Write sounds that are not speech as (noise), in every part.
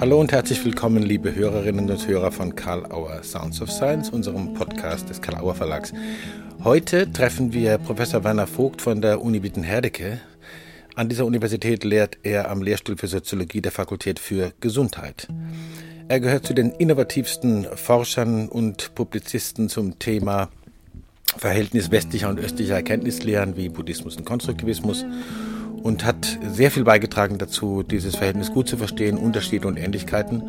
Hallo und herzlich willkommen, liebe Hörerinnen und Hörer von Karl Auer Sounds of Science, unserem Podcast des Karl Auer Verlags. Heute treffen wir Professor Werner Vogt von der Uni Witten-Herdecke. An dieser Universität lehrt er am Lehrstuhl für Soziologie der Fakultät für Gesundheit. Er gehört zu den innovativsten Forschern und Publizisten zum Thema Verhältnis westlicher und östlicher Erkenntnislehren wie Buddhismus und Konstruktivismus und hat sehr viel beigetragen dazu, dieses Verhältnis gut zu verstehen, Unterschiede und Ähnlichkeiten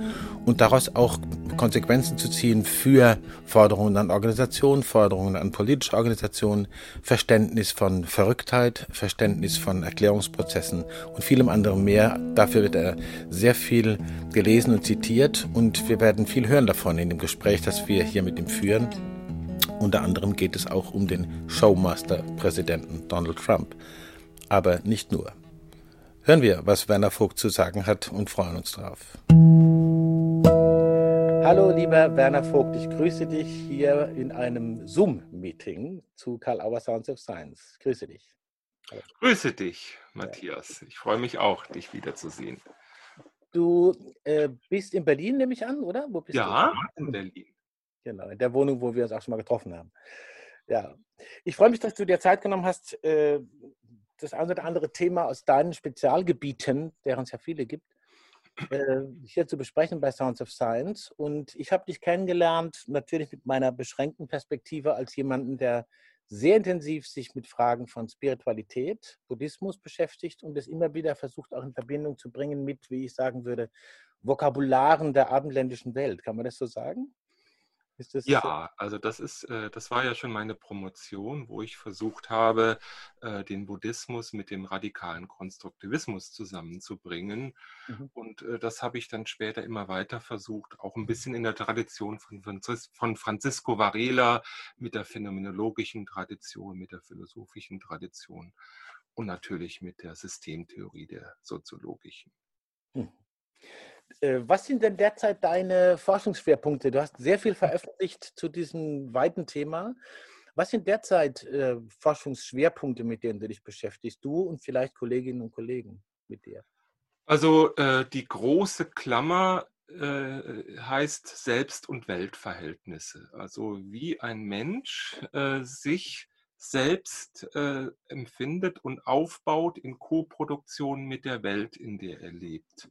und daraus auch Konsequenzen zu ziehen für Forderungen an Organisationen, Forderungen an politische Organisationen, Verständnis von Verrücktheit, Verständnis von Erklärungsprozessen und vielem anderen mehr. Dafür wird er sehr viel gelesen und zitiert und wir werden viel hören davon in dem Gespräch, das wir hier mit ihm führen. Unter anderem geht es auch um den Showmaster-Präsidenten Donald Trump aber nicht nur. Hören wir, was Werner Vogt zu sagen hat und freuen uns drauf. Hallo, lieber Werner Vogt, ich grüße dich hier in einem Zoom-Meeting zu Karl Auer Sounds of Science. Grüße dich. Hallo. Grüße dich, Matthias. Ich freue mich auch, dich wiederzusehen. Du äh, bist in Berlin, nehme ich an, oder? ja, du? in Berlin. Genau, in der Wohnung, wo wir uns auch schon mal getroffen haben. Ja, ich freue mich, dass du dir Zeit genommen hast, äh, das eine oder andere Thema aus deinen Spezialgebieten, deren es ja viele gibt, äh, hier zu besprechen bei Sounds of Science. Und ich habe dich kennengelernt, natürlich mit meiner beschränkten Perspektive als jemanden, der sehr intensiv sich mit Fragen von Spiritualität, Buddhismus beschäftigt und es immer wieder versucht, auch in Verbindung zu bringen mit, wie ich sagen würde, Vokabularen der abendländischen Welt. Kann man das so sagen? Das ja, also das ist, äh, das war ja schon meine Promotion, wo ich versucht habe, äh, den Buddhismus mit dem radikalen Konstruktivismus zusammenzubringen. Mhm. Und äh, das habe ich dann später immer weiter versucht, auch ein bisschen in der Tradition von, von Francisco Varela, mit der phänomenologischen Tradition, mit der philosophischen Tradition und natürlich mit der Systemtheorie der soziologischen. Mhm. Äh, was sind denn derzeit deine Forschungsschwerpunkte? Du hast sehr viel veröffentlicht zu diesem weiten Thema. Was sind derzeit äh, Forschungsschwerpunkte, mit denen du dich beschäftigst? Du und vielleicht Kolleginnen und Kollegen mit dir? Also äh, die große Klammer äh, heißt Selbst- und Weltverhältnisse. Also wie ein Mensch äh, sich selbst äh, empfindet und aufbaut in Koproduktion mit der Welt, in der er lebt.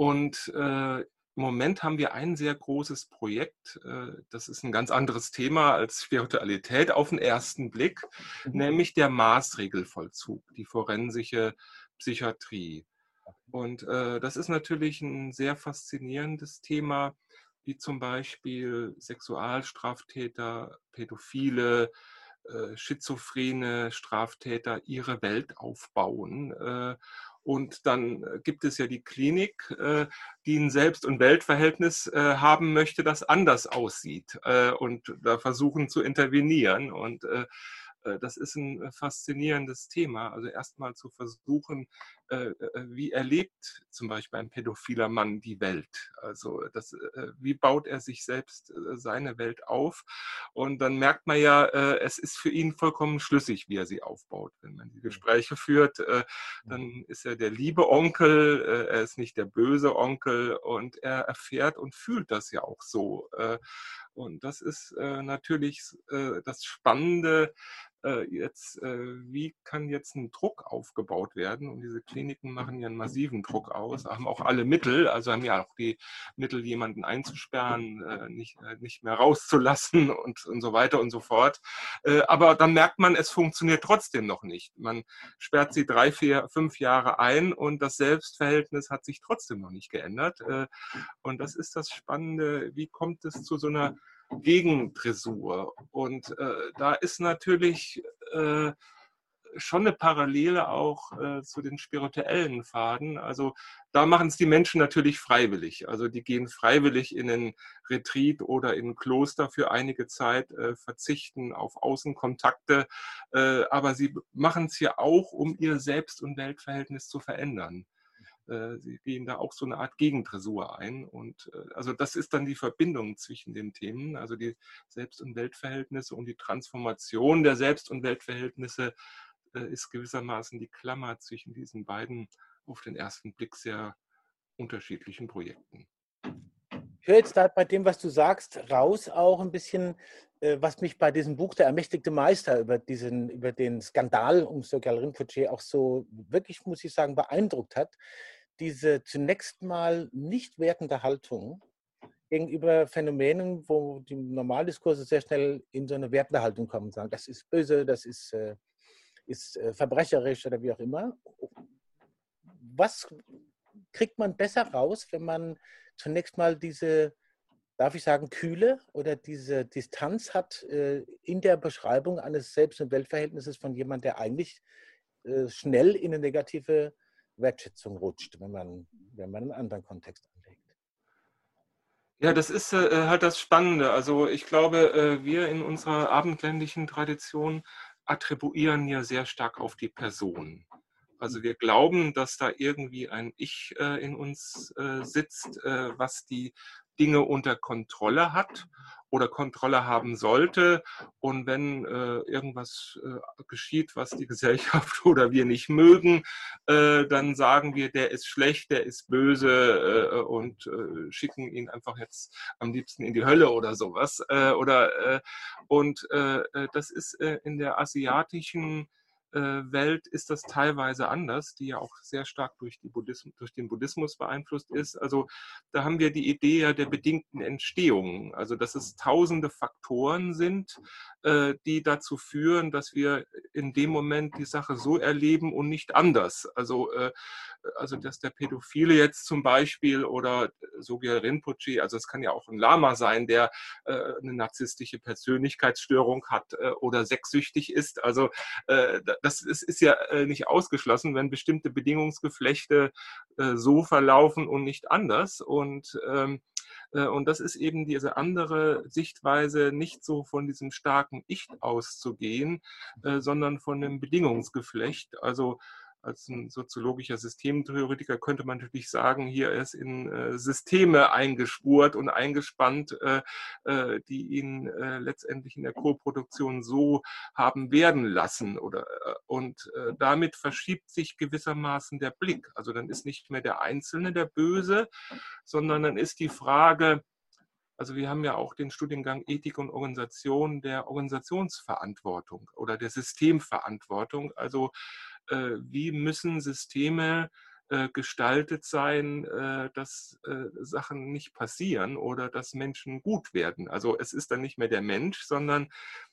Und äh, im Moment haben wir ein sehr großes Projekt. Äh, das ist ein ganz anderes Thema als Spiritualität auf den ersten Blick, mhm. nämlich der Maßregelvollzug, die forensische Psychiatrie. Und äh, das ist natürlich ein sehr faszinierendes Thema, wie zum Beispiel Sexualstraftäter, Pädophile, äh, schizophrene Straftäter ihre Welt aufbauen äh, und dann äh, gibt es ja die Klinik, äh, die ein Selbst- und Weltverhältnis äh, haben möchte, das anders aussieht und da versuchen zu intervenieren. Und das ist ein faszinierendes Thema. Also erstmal zu versuchen, wie erlebt zum Beispiel ein pädophiler Mann die Welt? Also das, wie baut er sich selbst seine Welt auf? Und dann merkt man ja, es ist für ihn vollkommen schlüssig, wie er sie aufbaut. Wenn man die Gespräche führt, dann ist er der liebe Onkel, er ist nicht der böse Onkel und er erfährt und fühlt das ja auch so. Und das ist natürlich das Spannende, äh, jetzt, äh, wie kann jetzt ein Druck aufgebaut werden? Und diese Kliniken machen ja einen massiven Druck aus, haben auch alle Mittel, also haben ja auch die Mittel, jemanden einzusperren, äh, nicht, äh, nicht mehr rauszulassen (laughs) und, und so weiter und so fort. Äh, aber dann merkt man, es funktioniert trotzdem noch nicht. Man sperrt sie drei, vier, fünf Jahre ein und das Selbstverhältnis hat sich trotzdem noch nicht geändert. Äh, und das ist das Spannende. Wie kommt es zu so einer Gegendressur. Und äh, da ist natürlich äh, schon eine Parallele auch äh, zu den spirituellen Pfaden. Also da machen es die Menschen natürlich freiwillig. Also die gehen freiwillig in einen Retreat oder in ein Kloster für einige Zeit, äh, verzichten auf Außenkontakte. Äh, aber sie machen es ja auch, um ihr Selbst- und Weltverhältnis zu verändern. Äh, sie gehen da auch so eine Art Gegendressur ein. Und äh, also das ist dann die Verbindung zwischen den Themen, also die Selbst- und Weltverhältnisse und die Transformation der Selbst- und Weltverhältnisse äh, ist gewissermaßen die Klammer zwischen diesen beiden auf den ersten Blick sehr unterschiedlichen Projekten. Ich höre jetzt da bei dem, was du sagst, raus auch ein bisschen, was mich bei diesem Buch Der ermächtigte Meister über, diesen, über den Skandal um Sogyal Rinpoche auch so wirklich, muss ich sagen, beeindruckt hat. Diese zunächst mal nicht wertende Haltung gegenüber Phänomenen, wo die Normaldiskurse sehr schnell in so eine wertende Haltung kommen und sagen, das ist böse, das ist, äh, ist äh, verbrecherisch oder wie auch immer. Was kriegt man besser raus, wenn man zunächst mal diese darf ich sagen, Kühle oder diese Distanz hat äh, in der Beschreibung eines Selbst- und Weltverhältnisses von jemandem, der eigentlich schnell in eine negative Wertschätzung rutscht, wenn man, wenn man einen anderen Kontext anlegt. Ja, das ist äh, halt das Spannende. Also ich glaube, äh, wir in unserer abendländischen Tradition attribuieren ja sehr stark auf die Person. Also wir glauben, dass da irgendwie ein Ich äh, in uns äh, sitzt, äh, was die Dinge unter Kontrolle hat oder Kontrolle haben sollte. Und wenn äh, irgendwas äh, geschieht, was die (laughs) Gesellschaft oder wir nicht mögen, äh, dann sagen wir, der ist schlecht, der ist böse äh, und äh, schicken ihn einfach jetzt am liebsten in die Hölle oder sowas. Äh, oder, und das ist in der asiatischen Welt ist das teilweise anders, die ja auch sehr stark durch, Buddhismus, durch, den Buddhismus beeinflusst ist. Also da haben wir die Idee ja der bedingten Entstehung, also dass es tausende Faktoren sind, äh, die dazu führen, dass wir in dem Moment die Sache so erleben und nicht anders. Also, äh, also dass der Pädophile jetzt zum Beispiel oder Sogyal Rinpoche, also es kann ja auch ein Lama sein, der eine narzisstische Persönlichkeitsstörung hat oder sexsüchtig ist. Also das ist, ist ja äh, nicht ausgeschlossen, wenn bestimmte Bedingungsgeflechte äh, so verlaufen und nicht anders. Und ähm, äh, und das ist eben diese andere Sichtweise, nicht so von diesem starken Ich auszugehen, sondern von einem Bedingungsgeflecht. Also als ein soziologischer Systemtheoretiker könnte man natürlich sagen, hier ist in äh, Systeme eingespurt und eingespannt, äh, äh, die ihn letztendlich in der Co-Produktion so haben werden lassen. Oder, und damit verschiebt sich gewissermaßen der Blick. Also dann ist nicht mehr der Einzelne der Böse, sondern dann ist die Frage, also wir haben ja auch den Studiengang Ethik und Organisation der Organisationsverantwortung oder der Systemverantwortung. Also wie müssen Systeme äh, gestaltet sein, äh, dass Sachen nicht passieren oder dass Menschen gut werden. Also es ist dann nicht mehr der Mensch, sondern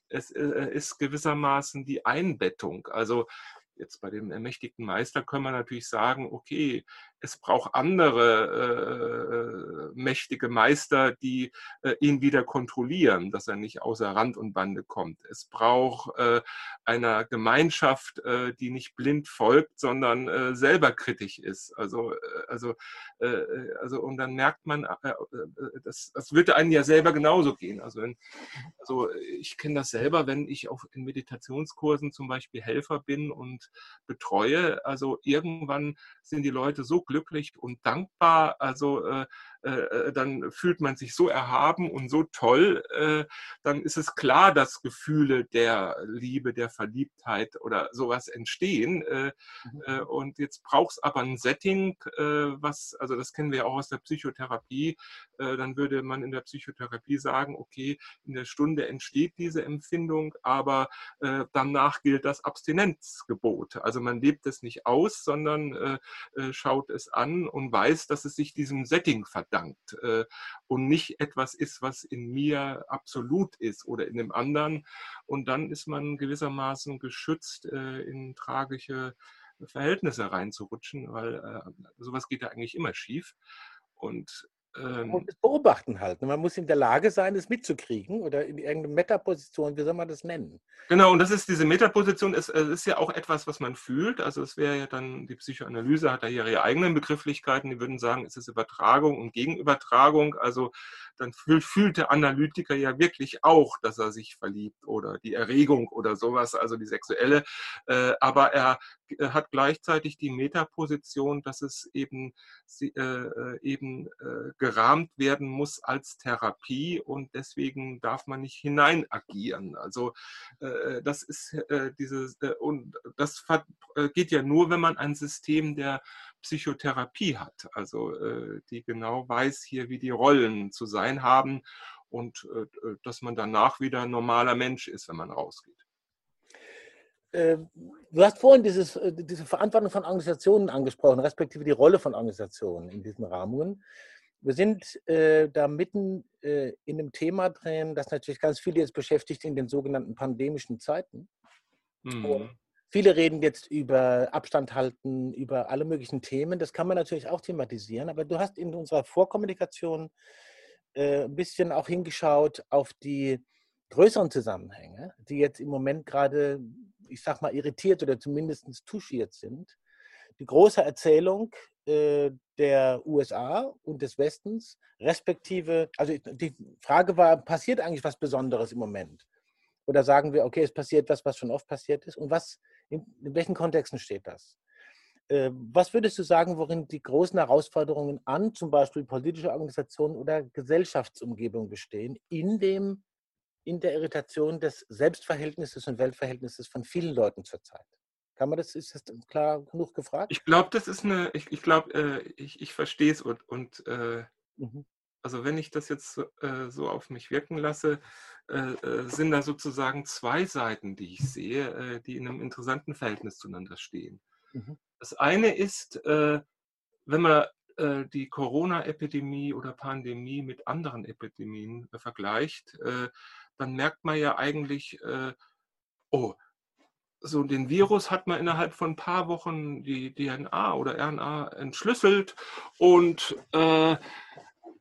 es ist gewissermaßen die Einbettung. Also jetzt bei dem ermächtigten Meister können wir natürlich sagen, okay, es braucht andere äh, mächtige Meister, die äh, ihn wieder kontrollieren, dass er nicht außer Rand und Bande kommt. Es braucht äh, einer Gemeinschaft, äh, die nicht blind folgt, sondern äh, selber kritisch ist. Also, äh, also, also und dann merkt man, das, das würde einem ja selber genauso gehen. Also, wenn, also ich kenne das selber, wenn ich auf in Meditationskursen zum Beispiel Helfer bin und betreue. Also irgendwann sind die Leute so glücklich und dankbar. Also äh, äh, äh, dann fühlt man sich so erhaben und so toll, äh, dann ist es klar, dass Gefühle der Liebe, der Verliebtheit oder sowas entstehen. Äh, mhm. Und jetzt braucht es aber ein Setting, was, also das kennen wir ja auch aus der Psychotherapie, dann würde man in der Psychotherapie sagen, okay, in der Stunde entsteht diese Empfindung, aber danach gilt das Abstinenzgebot. Also man lebt es nicht aus, sondern schaut es an und weiß, dass es sich diesem Setting verdankt äh, und nicht etwas ist, was in mir absolut ist oder in dem anderen. Und dann ist man gewissermaßen geschützt, äh, in tragische Verhältnisse reinzurutschen, weil äh, sowas geht ja eigentlich immer schief. Und ähm, beobachten halt. Ne? Man muss in der Lage sein, es mitzukriegen oder in irgendeine Metaposition, wie soll man das nennen? Genau, und das ist diese Metaposition, es ist, ist ja auch etwas, was man fühlt. Also es wäre ja dann, die Psychoanalyse hat da ihre eigenen Begrifflichkeiten, die würden sagen, es ist Übertragung und Gegenübertragung. Also dann fühlt, fühlt der Analytiker ja wirklich auch, dass er sich verliebt oder die Erregung oder sowas, also die sexuelle. Äh, aber er hat gleichzeitig die Metaposition, dass es eben, äh, eben äh, gerahmt werden muss als Therapie und deswegen darf man nicht hinein agieren. Also äh, das ist äh, dieses äh, und das geht ja nur, wenn man ein System der Psychotherapie hat, also die genau weiß hier, wie die Rollen zu sein haben und dass man danach wieder ein normaler Mensch ist, wenn man rausgeht. Ähm, du hast vorhin dieses, äh, diese Verantwortung von Organisationen angesprochen, respektive die Rolle von Organisationen in diesen Rahmungen. Wir sind äh, da mitten äh, in einem Thema drin, das natürlich ganz viele jetzt beschäftigt in den sogenannten pandemischen Zeiten. Mhm. Viele reden jetzt über Abstand halten, über alle möglichen Themen. Das kann man natürlich auch thematisieren, aber du hast in unserer Vorkommunikation äh, ein bisschen auch hingeschaut auf die größeren Zusammenhänge, die jetzt im Moment gerade ich sag mal, irritiert oder zumindest touchiert sind. Die große Erzählung äh, der USA und des Westens, respektive, also die Frage war, passiert eigentlich was Besonderes im Moment? Oder sagen wir, okay, es passiert was, was schon oft passiert ist? Und was, in, in welchen Kontexten steht das? Äh, was würdest du sagen, worin die großen Herausforderungen an zum Beispiel politische Organisationen oder Gesellschaftsumgebung bestehen, in dem in der Irritation des Selbstverhältnisses und Weltverhältnisses von vielen Leuten zurzeit. Kann man das, ist das klar genug gefragt? Ich glaube, das ist eine, ich, ich glaube, äh, ich, ich verstehe es und, und äh, mhm. also wenn ich das jetzt äh, so auf mich wirken lasse, äh, äh, sind da sozusagen zwei Seiten, die ich sehe, äh, die in einem interessanten Verhältnis zueinander stehen. Mhm. Das eine ist, wenn man die Corona-Epidemie oder Pandemie mit anderen Epidemien vergleicht, dann merkt man ja eigentlich, äh, oh, so den Virus hat man innerhalb von ein paar Wochen die DNA oder RNA entschlüsselt und äh,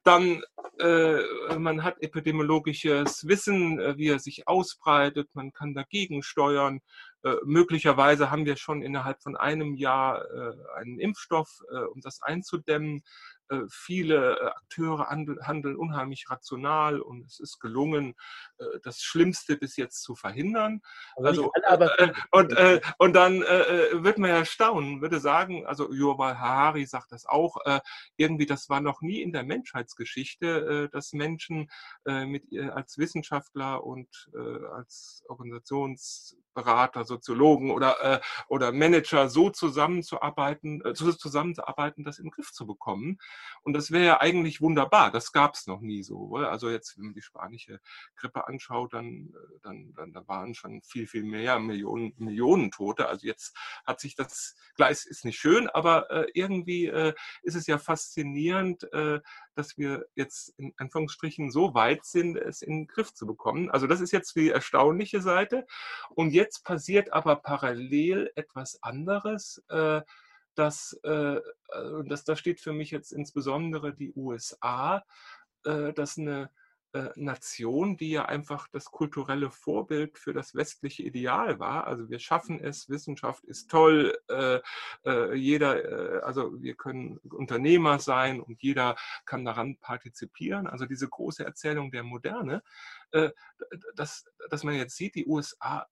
dann äh, man hat epidemiologisches Wissen, äh, wie er sich ausbreitet, man kann dagegen steuern. Äh, möglicherweise haben wir schon innerhalb von einem Jahr äh, einen Impfstoff, um das einzudämmen. Äh, viele äh, Akteure handeln unheimlich rational und es ist gelungen, äh, das Schlimmste bis jetzt zu verhindern. Also, alle, und, und dann wird man ja staunen, würde sagen, also Yuval Harari sagt das auch, irgendwie das war noch nie in der Menschheitsgeschichte, dass Menschen mit als Wissenschaftler und als Organisationsberater, Soziologen oder, oder Manager so zusammenzuarbeiten, zusammenzuarbeiten, das den Griff zu bekommen. Und das wäre ja eigentlich wunderbar. Das gab es noch nie so. Also jetzt, wenn man die spanische Grippe anschaut, dann, äh, dann, dann da waren schon viel, viel mehr Millionen, Millionen Tote. Also jetzt hat sich das, Gleis ist nicht schön, aber äh, irgendwie äh, ist es ja faszinierend, äh, dass wir jetzt in Anführungsstrichen so weit sind, es in den Griff zu bekommen. Also das ist jetzt die erstaunliche Seite. Und jetzt passiert aber parallel etwas anderes. Äh, dass, äh, äh das, da steht für mich jetzt insbesondere die USA, äh, dass eine äh, Nation, die ja einfach das kulturelle Vorbild für das westliche Ideal war. Also wir schaffen es, Wissenschaft ist toll, äh, äh, jeder, also wir können Unternehmer sein und jeder kann daran partizipieren. Also diese große Erzählung der Moderne, dass, dass man jetzt sieht, die USA,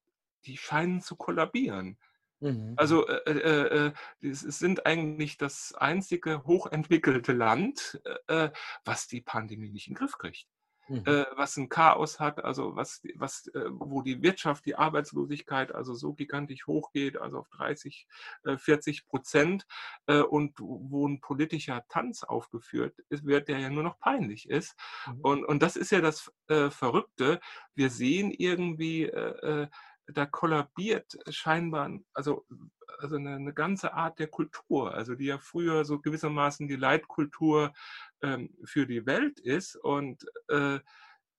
die scheinen zu kollabieren. Mhm. Also äh, äh, äh, es sind eigentlich das einzige hochentwickelte Land, äh, was die Pandemie nicht in den Griff kriegt. Mhm. Äh, was ein Chaos hat, also was, was, äh, wo die Wirtschaft, die Arbeitslosigkeit also so gigantisch hochgeht, also auf 30, 40 Prozent und wo ein politischer Tanz aufgeführt wird, der ja nur noch peinlich ist. Mhm. Und, und das ist ja das Verrückte. Wir sehen irgendwie da kollabiert scheinbar, also, also eine, eine, ganze Art der Kultur, also die ja früher so gewissermaßen die Leitkultur ähm, für die Welt ist. Und äh,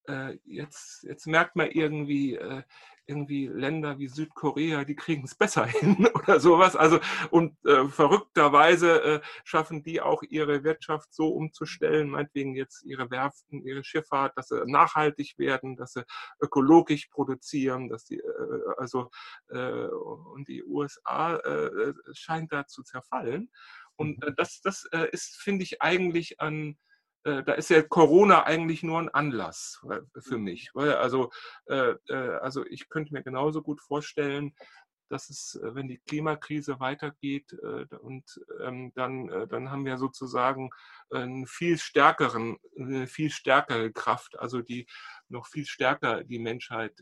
äh, jetzt, jetzt merkt man irgendwie, äh, irgendwie Länder wie Südkorea, die kriegen es besser (laughs) hin oder sowas. Also und äh, verrückterweise äh, schaffen die auch ihre Wirtschaft so umzustellen, meinetwegen jetzt ihre Werften, ihre Schifffahrt, dass sie nachhaltig werden, dass sie ökologisch produzieren, dass die äh, also äh, und die USA äh, scheint da zu zerfallen. Und äh, das, das äh, ist, finde ich, eigentlich an da ist ja Corona eigentlich nur ein Anlass äh, für mich. Also, äh, also ich könnte mir genauso gut vorstellen, dass es, äh, wenn die Klimakrise weitergeht, äh, und ähm, dann, äh, dann haben wir sozusagen einen viel stärkeren, eine viel stärkere Kraft, also die noch viel stärker die Menschheit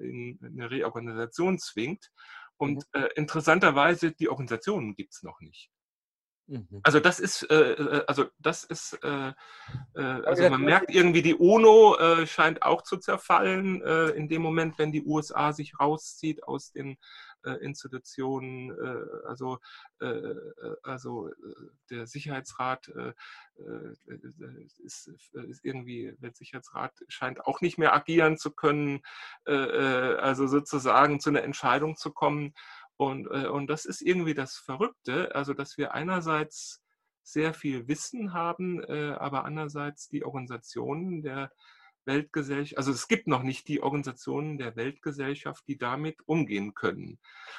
in eine Reorganisation zwingt. Und mhm. interessanterweise, die Organisationen gibt es noch nicht. Mhm. Also das ist, äh, äh, also das ist, äh, äh, also man merkt irgendwie, die UNO äh, scheint auch zu zerfallen äh, in dem Moment, wenn die USA sich rauszieht aus den Institutionen. also, also der Sicherheitsrat ist, ist, irgendwie, der Sicherheitsrat scheint auch nicht mehr agieren zu können, also sozusagen zu einer Entscheidung zu kommen. Und, äh, und das ist irgendwie das Verrückte, also dass wir einerseits sehr viel Wissen haben, äh, aber andererseits die Organisationen der Weltgesellschaft, also es gibt noch nicht die Organisationen der Weltgesellschaft, die damit umgehen können.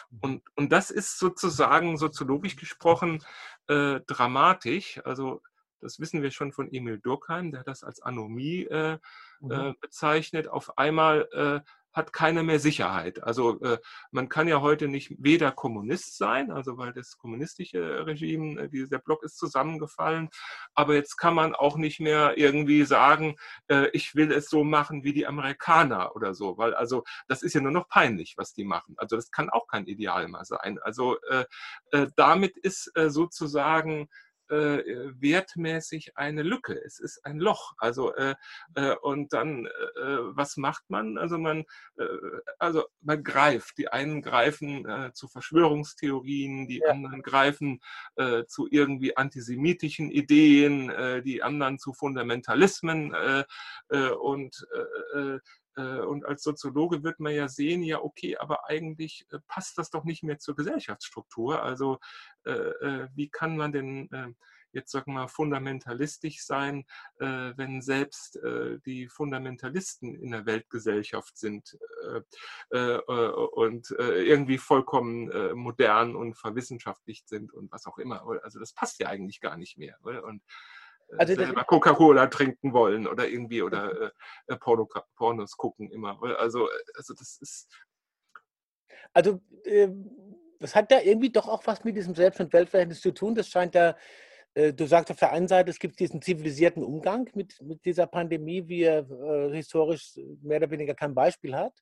Mhm. Und, und das ist sozusagen soziologisch gesprochen äh, dramatisch. Also das wissen wir schon von Emil Durkheim, der das als Anomie äh, mhm. Äh, bezeichnet. Auf einmal äh, hat keiner mehr Sicherheit. Also äh, man kann ja heute nicht weder Kommunist sein, also weil das kommunistische Regime, äh, dieser Block ist zusammengefallen, aber jetzt kann man auch nicht mehr irgendwie sagen, äh, ich will es so machen wie die Amerikaner oder so, weil also das ist ja nur noch peinlich, was die machen. Also das kann auch kein Ideal mehr sein. Also äh, äh, damit ist äh, sozusagen äh, wertmäßig eine Lücke. Es ist ein Loch. Also äh, äh, und dann äh, was macht man? Also man äh, also man greift. Die einen greifen äh, zu Verschwörungstheorien, die ja. anderen greifen zu irgendwie antisemitischen Ideen, die anderen zu Fundamentalismen und und als Soziologe wird man ja sehen, ja, okay, aber eigentlich äh, passt das doch nicht mehr zur Gesellschaftsstruktur. Also äh, wie kann man denn jetzt sagen wir fundamentalistisch sein, wenn selbst die Fundamentalisten in der Weltgesellschaft sind und irgendwie vollkommen modern und verwissenschaftlicht sind und was auch immer. Also das passt ja eigentlich gar nicht mehr. Und äh, also selber Coca-Cola trinken wollen oder irgendwie oder äh, äh Porno, Pornos gucken immer. Also, äh, also das ist. Also äh, das hat ja irgendwie doch auch was mit diesem Selbst- und Weltverhältnis zu tun. Das scheint ja, äh, du sagst auf der einen Seite, es gibt diesen zivilisierten Umgang mit, mit dieser Pandemie, wie er historisch mehr oder weniger kein Beispiel hat.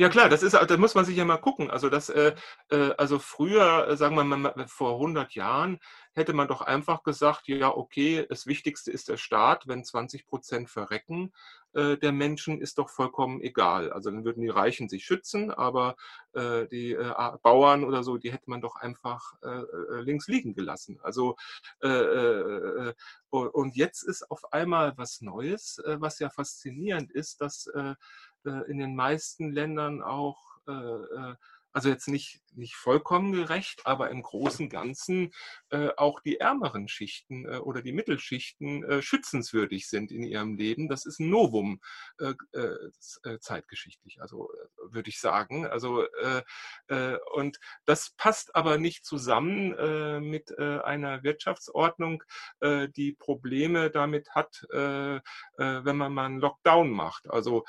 Ja klar, das ist, da muss man sich ja mal gucken. Also das, äh, äh also früher, äh, sagen wir mal vor 100 Jahren, hätte man doch einfach gesagt, ja okay, das Wichtigste ist der Staat. Wenn 20 Prozent verrecken äh, der Menschen, ist doch vollkommen egal. Also dann würden die Reichen sich schützen, aber äh, die äh, Bauern oder so, die hätte man doch einfach links liegen gelassen. Also und jetzt ist auf einmal was Neues, was ja faszinierend ist, dass äh, in den meisten Ländern auch äh, äh, also jetzt nicht, nicht vollkommen gerecht, aber im Großen und Ganzen äh, auch die ärmeren Schichten äh, oder die Mittelschichten äh, schützenswürdig sind in ihrem Leben. Das ist ein Novum äh, äh, zeitgeschichtlich, also würde ich sagen. Also und das passt aber nicht zusammen mit einer Wirtschaftsordnung, die Probleme damit hat, wenn man mal einen Lockdown macht. Also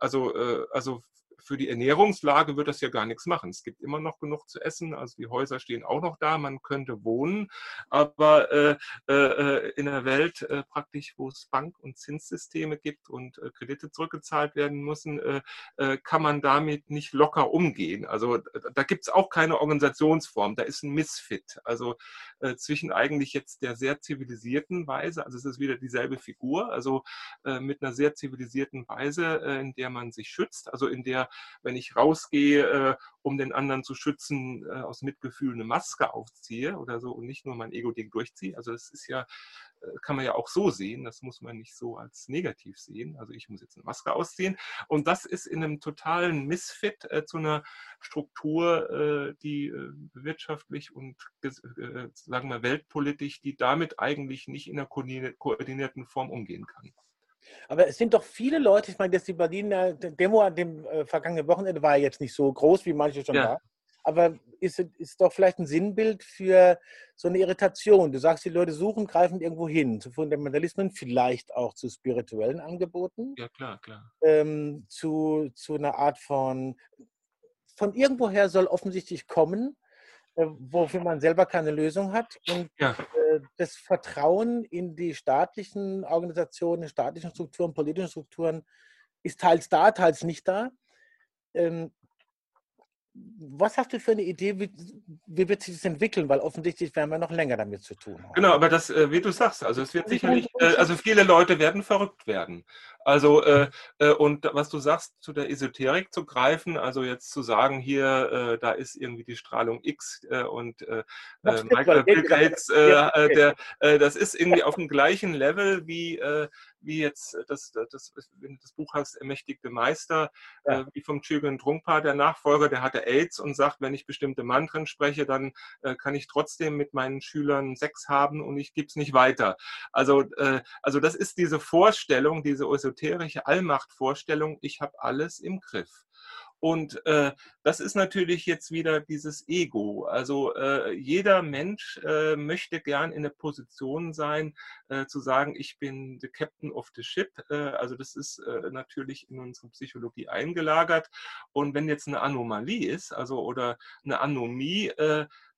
also also für die Ernährungslage wird das ja gar nichts machen. Es gibt immer noch genug zu essen, also die Häuser stehen auch noch da, man könnte wohnen, aber äh, äh, in einer Welt äh, praktisch, wo es Bank- und Zinssysteme gibt und äh, Kredite zurückgezahlt werden müssen, äh, äh, kann man damit nicht locker umgehen. Also da gibt es auch keine Organisationsform, da ist ein Missfit. Also zwischen eigentlich jetzt der sehr zivilisierten Weise, also es ist wieder dieselbe Figur, also mit einer sehr zivilisierten Weise, in der man sich schützt, also in der wenn ich rausgehe, äh, um den anderen zu schützen, äh, aus Mitgefühl eine Maske aufziehe oder so und nicht nur mein Ego-Ding durchziehe. Also das ist ja, äh, kann man ja auch so sehen, das muss man nicht so als negativ sehen. Also ich muss jetzt eine Maske ausziehen. Und das ist in einem totalen Missfit äh, zu einer Struktur, die wirtschaftlich und sagen wir weltpolitisch, die damit eigentlich nicht in einer koordinierten Form umgehen kann. Aber es sind doch viele Leute, ich meine, dass die Berliner Demo an dem äh, vergangenen Wochenende war ja jetzt nicht so groß, wie manche schon ja. war. Aber ist, ist doch vielleicht ein Sinnbild für so eine Irritation. Du sagst, die Leute suchen, greifen irgendwo hin, zu Fundamentalismen, vielleicht auch zu spirituellen Angeboten. Ja, klar, klar. Ähm, zu, zu einer Art von von irgendwoher soll offensichtlich kommen, wofür man selber keine Lösung hat. Und ja. Äh, das Vertrauen in die staatlichen Organisationen, staatlichen Strukturen, politischen Strukturen ist teils da, teils nicht da. Was hast du für eine Idee, wie, wie, wird sich das entwickeln? Weil offensichtlich werden wir noch länger damit zu tun haben. Genau, aber das, äh, wie du sagst, also es wird sicherlich, äh, also viele Leute werden verrückt werden. Also, äh, und was du sagst, zu der Esoterik zu greifen, also jetzt zu sagen, hier, da ist irgendwie die Strahlung X und Michael Bill Gates, der, das ist irgendwie auf dem gleichen Level wie, wie jetzt das, das, wenn du das Buch hast, Ermächtigte Meister, ja. äh, wie vom Chögyam Trungpa, der Nachfolger, der hatte AIDS und sagt, wenn ich bestimmte Mantren spreche, dann äh, kann ich trotzdem mit meinen Schülern Sex haben und ich gebe es nicht weiter. Also, äh, also das ist diese Vorstellung, diese esoterische Allmachtvorstellung, ich habe alles im Griff. Und äh, das ist natürlich jetzt wieder dieses Ego. Also äh, jeder Mensch äh, möchte gern in der Position sein, äh, zu sagen, ich bin the Captain of the Ship. Äh, also das ist äh, natürlich in unsere Psychologie eingelagert. Und wenn jetzt eine Anomalie ist, also oder eine Anomie,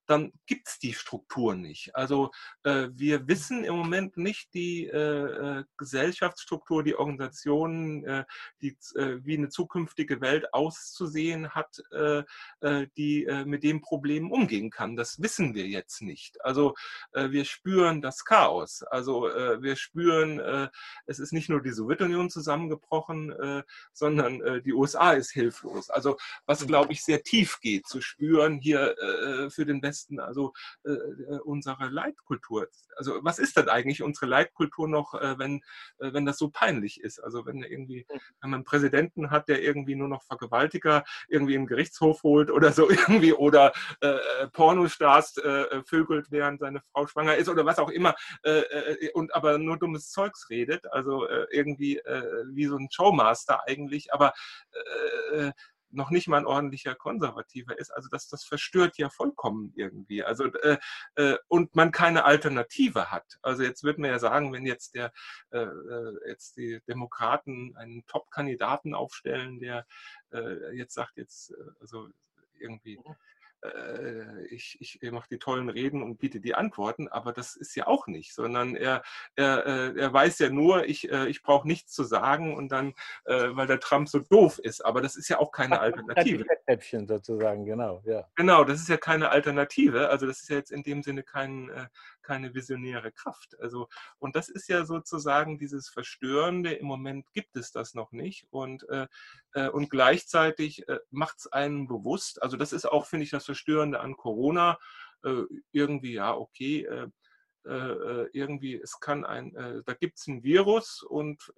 dann gibt es die Struktur nicht. Also äh, wir wissen im Moment nicht die äh, äh Gesellschaftsstruktur, die Organisationen, äh, die, äh, wie eine zukünftige Welt auszusehen hat, äh, die mit dem Problem umgehen kann. Das wissen wir jetzt nicht. Also wir spüren das Chaos. Also wir spüren, es ist nicht nur die Sowjetunion zusammengebrochen, sondern die USA ist hilflos. Also was, mhm. glaube ich, sehr tief geht, zu spüren hier für den Westen Westen, also äh, äh, unsere Leitkultur. Also was ist denn eigentlich unsere Leitkultur noch, äh, wenn, äh, wenn das so peinlich ist? Also wenn irgendwie, hm. wenn man einen Präsidenten hat, der irgendwie nur noch Vergewaltiger irgendwie im Gerichtshof holt oder so (laughs) irgendwie oder äh, äh, Pornostars vögelt, während seine Frau schwanger ist oder was auch immer und aber nur dummes Zeugs redet, also irgendwie wie so ein Showmaster eigentlich, aber noch nicht mal ein ordentlicher Konservativer ist. Also das, das verstört ja vollkommen irgendwie. Also äh, äh, und man keine Alternative hat. Also jetzt würde man ja sagen, wenn jetzt der äh, äh jetzt die Demokraten einen Top-Kandidaten aufstellen, der äh, jetzt sagt jetzt äh, also irgendwie mhm äh, ich, ich mache die tollen Reden und biete die Antworten, aber das ist ja auch nicht, sondern er, er, äh, er weiß ja nur, ich, äh, ich brauche nichts zu sagen und dann, weil der Trump so doof ist, aber das ist ja auch keine Alternative. Häppchen sozusagen, genau, ja. Genau, das ist ja keine Alternative, also das ist ja jetzt in dem Sinne kein, keine visionäre Kraft. Also, und das ist ja sozusagen dieses Verstörende, im Moment gibt es das noch nicht und, und gleichzeitig macht es einen bewusst, also das ist auch, finde ich, das Verstörende an Corona. Äh, irgendwie, ja, okay, äh, äh, irgendwie, es kann ein, da gibt es ein Virus und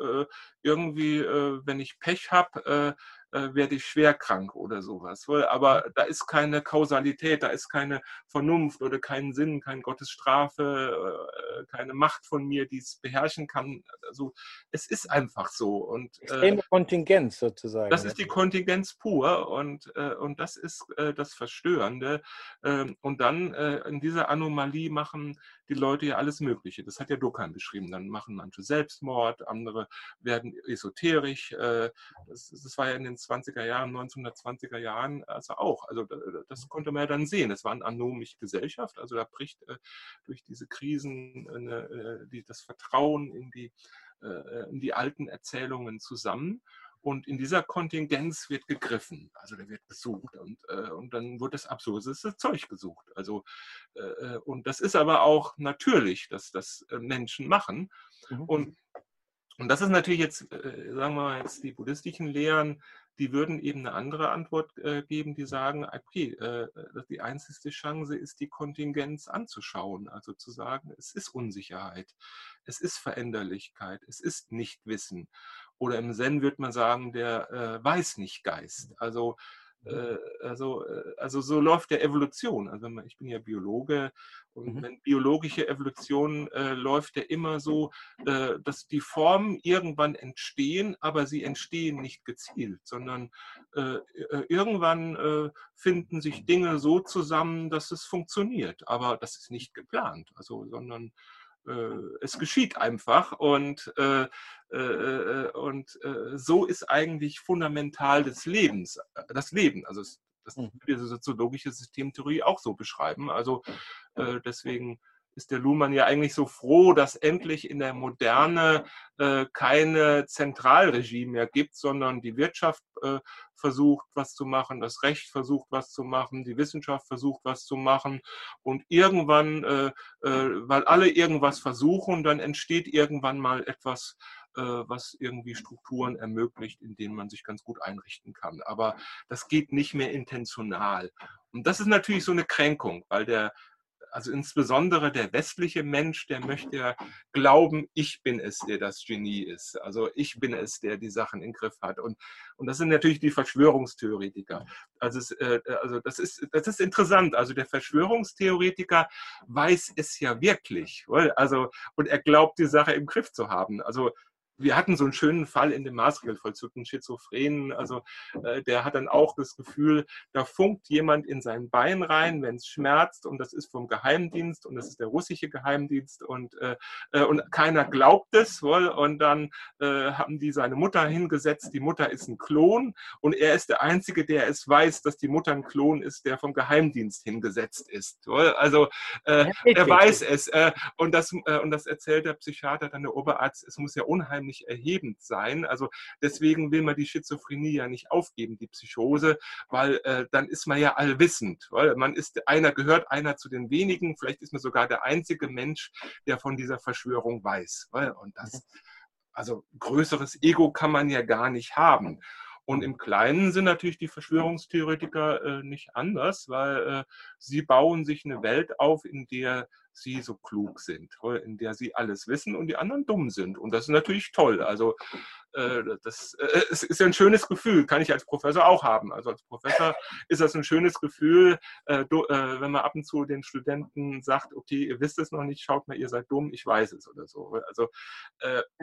irgendwie, wenn ich Pech habe, äh, werde ich schwer krank oder sowas. Aber da ist keine Kausalität, da ist keine Vernunft oder kein Sinn, keine Gottesstrafe, äh, keine Macht von mir, die es beherrschen kann. Also es ist einfach so. Und, äh, Extreme Kontingenz sozusagen. Das ist die Kontingenz pur und, äh, und das ist äh, das Verstörende. Ähm, und dann äh, in dieser Anomalie machen die Leute ja alles Mögliche. Das hat ja Durkheim beschrieben. Dann machen manche Selbstmord, andere werden esoterisch. das, das war ja in den 20er Jahren, 1920er Jahren also auch. Also das konnte man ja dann sehen. Es war eine anomische Gesellschaft, also da bricht äh, durch diese Krisen eine, äh, die, das Vertrauen in die, äh, in die alten Erzählungen zusammen. Und in dieser Kontingenz wird gegriffen, also da wird gesucht und, äh, und dann wird das absurdeste Zeug gesucht. Also, äh, und das ist aber auch natürlich, dass das Menschen machen. Mhm. Und, und das ist natürlich jetzt, äh, sagen wir mal, jetzt die buddhistischen Lehren die würden eben eine andere Antwort äh, geben, die sagen, okay, äh, die einzige Chance ist, die Kontingenz anzuschauen, also zu sagen, es ist Unsicherheit, es ist Veränderlichkeit, es ist Nichtwissen. Oder im Zen würde man sagen, der äh, weiß nicht Geist. Also äh, also, äh, also so läuft der Evolution. Also ich bin ja Biologe und mhm. wenn biologische Evolution äh, läuft ja immer so, äh, dass die Formen irgendwann entstehen, aber sie entstehen nicht gezielt, sondern äh, irgendwann finden sich Dinge so zusammen, dass es funktioniert. Aber das ist nicht geplant, also sondern es geschieht einfach und, äh, äh, und so ist eigentlich fundamental des Lebens, das Leben. Also das mhm. diese soziologische Systemtheorie auch so beschreiben. Also äh, deswegen ist der Luhmann ja eigentlich so froh, dass endlich in der Moderne äh, keine Zentralregime mehr gibt, sondern die Wirtschaft äh, versucht, was zu machen, das Recht versucht, was zu machen, die Wissenschaft versucht, was zu machen. Und irgendwann, äh, äh weil alle irgendwas versuchen, dann entsteht irgendwann mal etwas, äh, was irgendwie Strukturen ermöglicht, in denen man sich ganz gut einrichten kann. Aber das geht nicht mehr intentional. Und das ist natürlich so eine Kränkung, weil der also insbesondere der westliche Mensch, der möchte ja glauben, ich bin es, der das Genie ist. Also ich bin es, der die Sachen im Griff hat. Und, und das sind natürlich die Verschwörungstheoretiker. Also, es, äh, also das, ist, das ist interessant. Also der Verschwörungstheoretiker weiß es ja wirklich. Also, und er glaubt, die Sache im Griff zu haben. Also wir hatten so einen schönen Fall in dem Maßregelvollzug, einen Schizophrenen, also äh, der hat dann auch das Gefühl, da funkt jemand in sein Bein rein, wenn es schmerzt und das ist vom Geheimdienst und das ist der russische Geheimdienst und, äh, äh und keiner glaubt es wohl und dann äh, haben die seine Mutter hingesetzt, die Mutter ist ein Klon und er ist der Einzige, der es weiß, dass die Mutter ein Klon ist, der vom Geheimdienst hingesetzt ist. Wohl? Also äh, er weiß es äh, und, das, und das erzählt der Psychiater, dann der Oberarzt, es muss ja unheimlich nicht erhebend sein. Also deswegen will man die Schizophrenie ja nicht aufgeben, die Psychose, weil äh, dann ist man ja allwissend. Weil man ist einer gehört einer zu den wenigen, vielleicht ist man sogar der einzige Mensch, der von dieser Verschwörung weiß. Weil, und das, also größeres Ego kann man ja gar nicht haben. Und im Kleinen sind natürlich die Verschwörungstheoretiker äh, nicht anders, weil äh, sie bauen sich eine Welt auf, in der sie so klug sind, in der sie alles wissen und die anderen dumm sind. Und das ist natürlich toll. Also äh, das äh, ist ja ein schönes Gefühl, kann ich als Professor auch haben. Also als Professor ist das ein schönes Gefühl, äh, wenn man ab und zu den Studenten sagt, okay, ihr wisst es noch nicht, schaut mal, ihr seid dumm, ich weiß es oder so. Also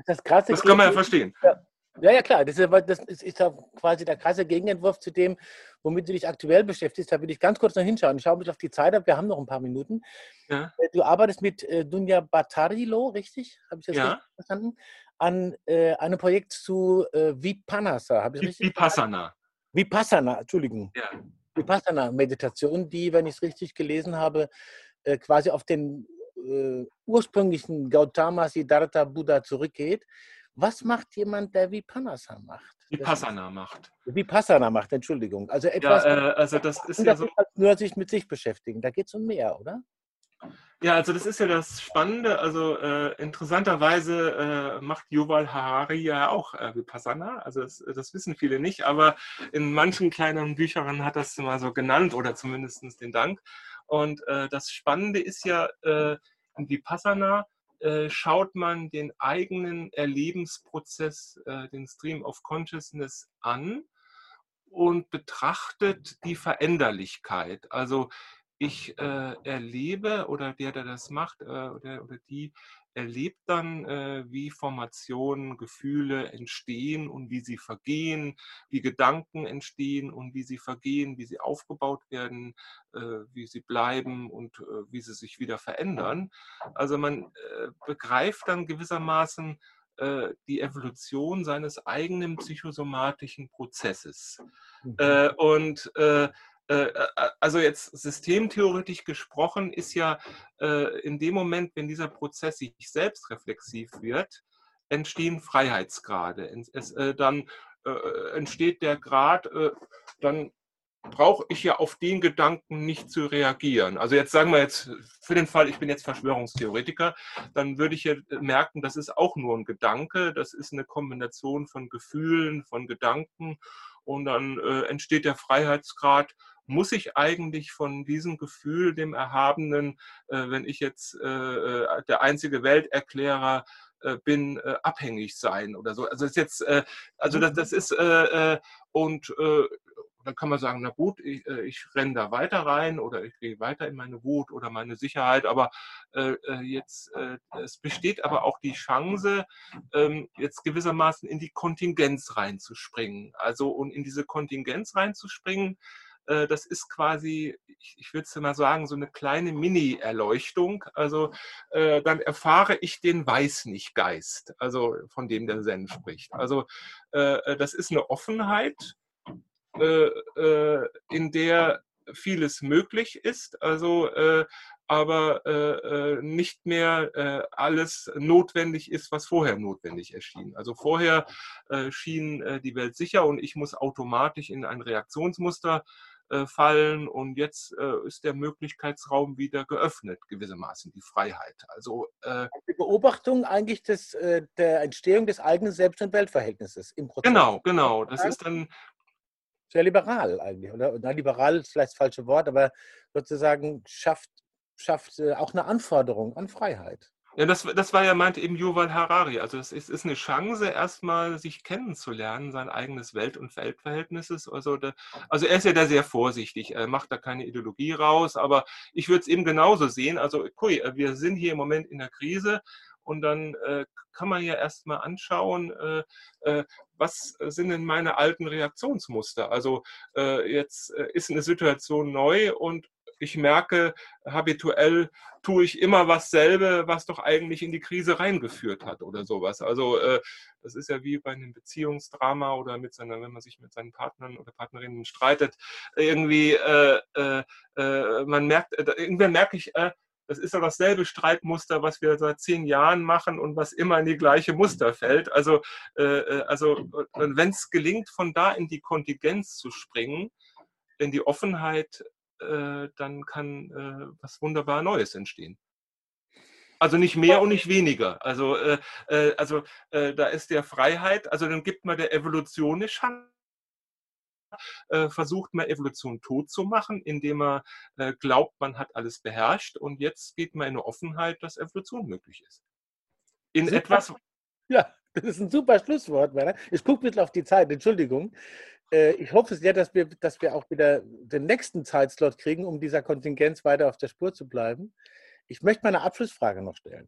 das, das kann man ja verstehen. Ja. Ja, ja, klar. Das ist, das ist ja quasi der krasse Gegenentwurf zu dem, womit du dich aktuell beschäftigst. Da würde ich ganz kurz noch hinschauen. Ich schaue mich auf die Zeit ab. Wir haben noch ein paar Minuten. Ja. Äh, du arbeitest mit äh, Dunja Batarilo, richtig? Habe ich das ja. richtig verstanden? An äh, einem Projekt zu äh, Vipanasa. Habe ich richtig Vipassana. Vipassana, Entschuldigung. Ja. Vipassana-Meditation, die, wenn ich es richtig gelesen habe, äh, quasi auf den äh, ursprünglichen Gautama Siddhartha Buddha zurückgeht. Was macht jemand, der Vipassana macht? Vipassana macht. Vipassana macht, Entschuldigung. Also etwas, ja, äh, also das ist ja so. Nur sich mit sich beschäftigen. Da geht es um mehr, oder? Ja, also das ist ja das Spannende. Also äh, interessanterweise äh, macht Yuval Harari ja auch äh, Vipassana. Also das, das, wissen viele nicht, aber in manchen kleinen Büchern hat das mal so genannt oder zumindest den Dank. Und äh, das Spannende ist ja äh, in Vipassana, äh, schaut man den eigenen Erlebensprozess, äh, den Stream of Consciousness an und betrachtet die Veränderlichkeit. Also ich äh, erlebe oder der, der das macht, äh, oder, oder die erlebt dann, äh, wie Formationen, Gefühle entstehen und wie sie vergehen, wie Gedanken entstehen und wie sie vergehen, wie sie aufgebaut werden, äh, wie sie bleiben und äh, wie sie sich wieder verändern. Also man begreift dann gewissermaßen die Evolution seines eigenen psychosomatischen Prozesses. Mhm. Und also jetzt systemtheoretisch gesprochen ist ja äh, in dem Moment, wenn dieser Prozess sich selbst reflexiv wird, entstehen Freiheitsgrade. Es, dann entsteht der Grad, dann brauche ich ja auf den Gedanken nicht zu reagieren. Also jetzt sagen wir jetzt, für den Fall, ich bin jetzt Verschwörungstheoretiker, dann würde ich ja merken, das ist auch nur ein Gedanke, das ist eine Kombination von Gefühlen, von Gedanken und dann äh, entsteht der Freiheitsgrad muss ich eigentlich von diesem Gefühl, dem Erhabenen, äh, wenn ich jetzt äh, äh der einzige Welterklärer äh, bin, äh, abhängig sein oder so. Also das ist jetzt, äh, also das, das ist und dann kann man sagen, na gut, ich, ich renne da weiter rein oder ich gehe weiter in meine Wut oder meine Sicherheit, aber äh, jetzt, äh, es besteht aber auch die Chance, ähm, jetzt gewissermaßen in die Kontingenz reinzuspringen. Also und in diese Kontingenz reinzuspringen, äh, das ist quasi, ich würde es mal sagen, so eine kleine Mini-Erleuchtung. Also äh, dann erfahre ich den Weiß-nicht-Geist, also von dem der Zen spricht. Also äh, das ist eine Offenheit äh, äh, in der vieles möglich ist, also äh, aber äh, äh, nicht mehr äh, alles notwendig ist, was vorher notwendig erschien. Also vorher äh, schien äh, die Welt sicher und ich muss automatisch in ein Reaktionsmuster äh, fallen und jetzt ist der Möglichkeitsraum wieder geöffnet, gewissermaßen die Freiheit. Also die Beobachtung eigentlich des, der Entstehung des eigenen Selbst- und Weltverhältnisses im Prozess. Genau, genau. Das ist dann sehr liberal eigentlich, oder? Na, liberal ist vielleicht das falsche Wort, aber sozusagen schafft schafft äh, auch eine Anforderung an Freiheit. Ja, das, das war ja, meinte eben Yuval Harari. Also es ist, ist eine Chance, erstmal sich kennenzulernen, sein eigenes Welt- und Weltverhältnisses. Also, da, also er ist ja da sehr vorsichtig, er macht da keine Ideologie raus, aber ich würde es eben genauso sehen. Also, ui, wir sind hier im Moment in der Krise und dann äh, kann man ja erstmal anschauen, äh, äh, was sind denn meine alten Reaktionsmuster? Also äh, jetzt äh, ist eine Situation neu und ich merke, habituell tue ich immer was selbe, was doch eigentlich in die Krise reingeführt hat oder sowas. Also äh, das ist ja wie bei einem Beziehungsdrama oder mit seiner, wenn man sich mit seinen Partnern oder Partnerinnen streitet, irgendwie äh, äh, äh man merkt, äh, irgendwann merke ich, das ist ja dasselbe Streitmuster, was wir seit zehn Jahren machen und was immer in die gleiche Muster fällt. Also, äh, also wenn es gelingt, von da in die Kontingenz zu springen, in die Offenheit, äh, dann kann äh, was wunderbar Neues entstehen. Also nicht mehr und nicht weniger. Also, äh, äh also äh, da ist der Freiheit, also dann gibt man der Evolution eine Chance. Versucht man Evolution tot zu machen, indem man glaubt, man hat alles beherrscht und jetzt geht man in eine Offenheit, dass Evolution möglich ist. In Super. etwas. Ja, das ist ein super Schlusswort, Werner. Ich gucke ein bisschen auf die Zeit, Entschuldigung. Äh, ich hoffe sehr, dass wir, dass wir auch wieder den nächsten Zeitslot kriegen, um dieser Kontingenz weiter auf der Spur zu bleiben. Ich möchte meine Abschlussfrage noch stellen,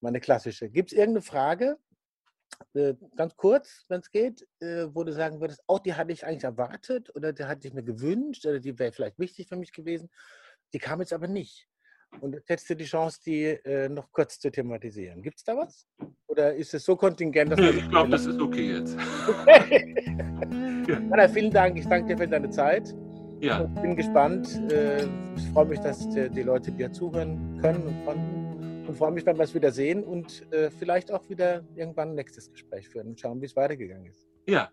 meine klassische. Gibt es irgendeine Frage, äh, ganz kurz, wenn es geht, äh, wo du sagen würdest, oh, die hatte ich eigentlich erwartet oder die hatte ich mir gewünscht oder die wäre vielleicht wichtig für mich gewesen, die kam jetzt aber nicht. Und jetzt hättest du die Chance, die äh, noch kurz zu thematisieren. Gibt es da was? Oder ist es so kontingent, dass Ich glaube, das ist okay jetzt. Okay. (laughs) ja. vielen Dank. Ich danke dir für deine Zeit. Ja. Ich bin gespannt. Äh, ich freue mich, dass die Leute dir zuhören können und konnten. Und freue mich, wenn wir es wieder sehen und äh, vielleicht auch wieder irgendwann ein nächstes Gespräch führen und schauen, wie es weitergegangen ist. Ja,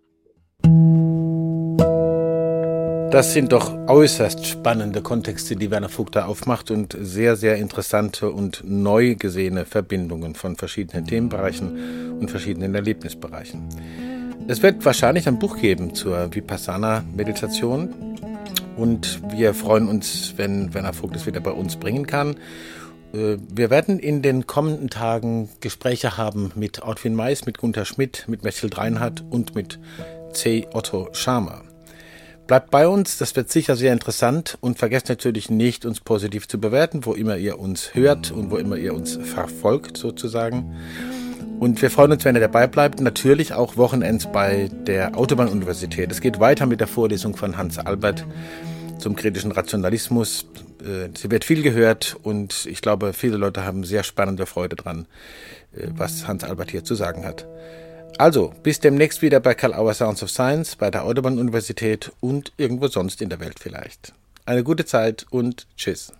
das sind doch äußerst spannende Kontexte, die Werner Vogt da aufmacht und sehr, sehr interessante und neu gesehene Verbindungen von verschiedenen Themenbereichen und verschiedenen Erlebnisbereichen. Es wird wahrscheinlich ein Buch geben zur Vipassana-Meditation und wir freuen uns, wenn Werner Vogt es wieder bei uns bringen kann. Äh, wir werden in den kommenden Tagen Gespräche haben mit Ortwin Mais, mit Gunther Schmidt, mit Mechel Dreinhardt und mit C. Otto Schama. Bleibt bei uns, das wird sicher sehr interessant und vergesst natürlich nicht, uns positiv zu bewerten, wo immer ihr uns hört und wo immer ihr uns verfolgt sozusagen. Und wir freuen uns, wenn ihr dabei bleibt. Natürlich auch Wochenends bei der Autobahnuniversität. Es geht weiter mit der Vorlesung von Hans Albert zum kritischen Rationalismus. Äh, sie wird viel gehört und ich glaube, viele Leute haben sehr spannende Freude dran, äh, was Hans Albert hier zu sagen hat. Also, bis demnächst wieder bei Karl Auer Sounds of Science, bei der Autobahn-Universität und irgendwo sonst in der Welt vielleicht. Eine gute Zeit und tschüss.